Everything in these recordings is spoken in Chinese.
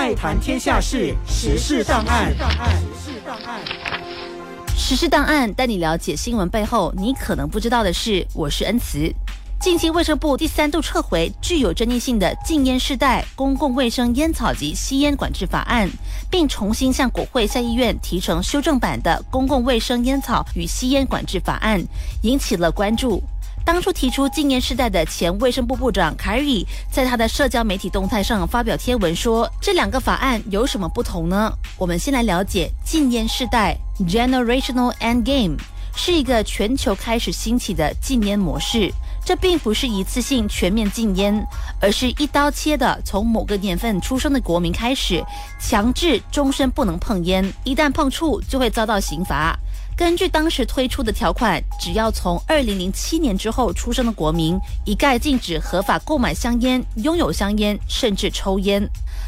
爱谈天下事，时事档案。时事档案。时事档案带你了解新闻背后你可能不知道的事。我是恩慈。近期卫生部第三度撤回具有争议性的禁烟世代公共卫生烟草及吸烟管制法案，并重新向国会下议院提成修正版的公共卫生烟草与吸烟管制法案，引起了关注。当初提出禁烟世代的前卫生部部长凯瑞，在他的社交媒体动态上发表贴文说：“这两个法案有什么不同呢？”我们先来了解禁烟世代 （Generational Endgame） 是一个全球开始兴起的禁烟模式。这并不是一次性全面禁烟，而是一刀切的从某个年份出生的国民开始，强制终身不能碰烟，一旦碰触就会遭到刑罚。根据当时推出的条款，只要从二零零七年之后出生的国民，一概禁止合法购买香烟、拥有香烟，甚至抽烟。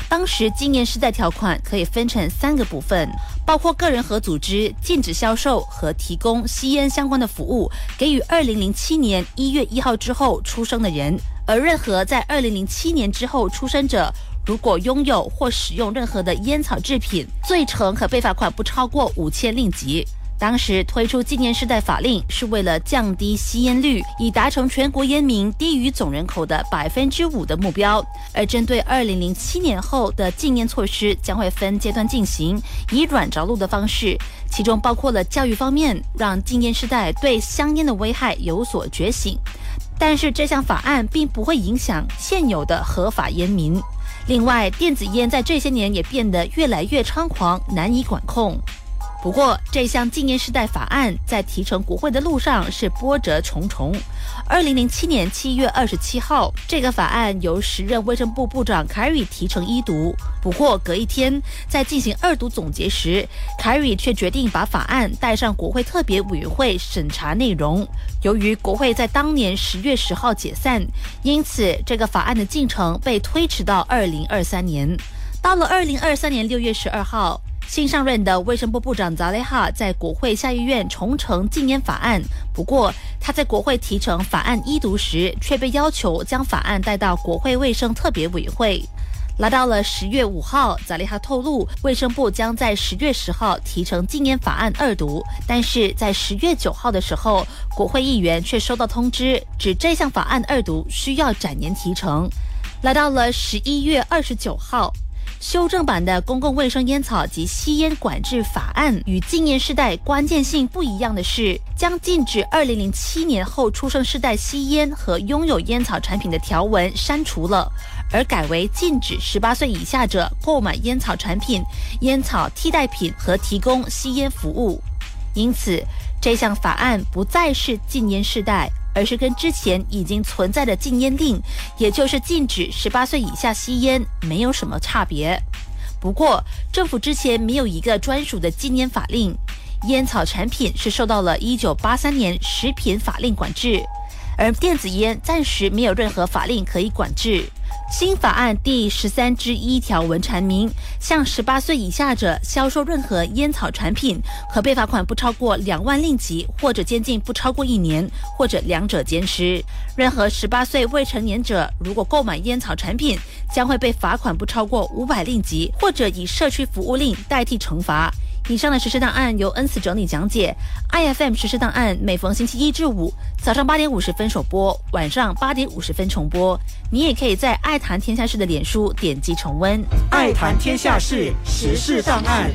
当时禁烟时代条款可以分成三个部分，包括个人和组织禁止销售和提供吸烟相关的服务给予二零零七年一月一号之后出生的人，而任何在二零零七年之后出生者，如果拥有或使用任何的烟草制品，罪成可被罚款不超过五千令吉。当时推出禁烟世代法令，是为了降低吸烟率，以达成全国烟民低于总人口的百分之五的目标。而针对二零零七年后的禁烟措施，将会分阶段进行，以软着陆的方式，其中包括了教育方面，让禁烟世代对香烟的危害有所觉醒。但是这项法案并不会影响现有的合法烟民。另外，电子烟在这些年也变得越来越猖狂，难以管控。不过，这项禁烟世代法案在提成国会的路上是波折重重。二零零七年七月二十七号，这个法案由时任卫生部部长凯瑞提成一读。不过，隔一天在进行二读总结时，凯瑞却决定把法案带上国会特别委员会审查内容。由于国会在当年十月十号解散，因此这个法案的进程被推迟到二零二三年。到了二零二三年六月十二号。新上任的卫生部部长扎雷哈在国会下议院重呈禁烟法案，不过他在国会提成法案一读时，却被要求将法案带到国会卫生特别委员会。来到了十月五号，扎雷哈透露，卫生部将在十月十号提成禁烟法案二读，但是在十月九号的时候，国会议员却收到通知，指这项法案二读需要展延提成。来到了十一月二十九号。修正版的公共卫生烟草及吸烟管制法案与禁烟世代关键性不一样的是，将禁止二零零七年后出生世代吸烟和拥有烟草产品的条文删除了，而改为禁止十八岁以下者购买烟草产品、烟草替代品和提供吸烟服务。因此，这项法案不再是禁烟世代。而是跟之前已经存在的禁烟令，也就是禁止十八岁以下吸烟，没有什么差别。不过，政府之前没有一个专属的禁烟法令，烟草产品是受到了一九八三年食品法令管制，而电子烟暂时没有任何法令可以管制。新法案第十三之一条文阐明，向十八岁以下者销售任何烟草产品，可被罚款不超过两万令吉，或者监禁不超过一年，或者两者兼施。任何十八岁未成年者，如果购买烟草产品，将会被罚款不超过五百令吉，或者以社区服务令代替惩罚。以上的实时档案由恩赐整理讲解。iFM 实时档案每逢星期一至五早上八点五十分首播，晚上八点五十分重播。你也可以在爱谈天下事的脸书点击重温。爱谈天下事实事档案。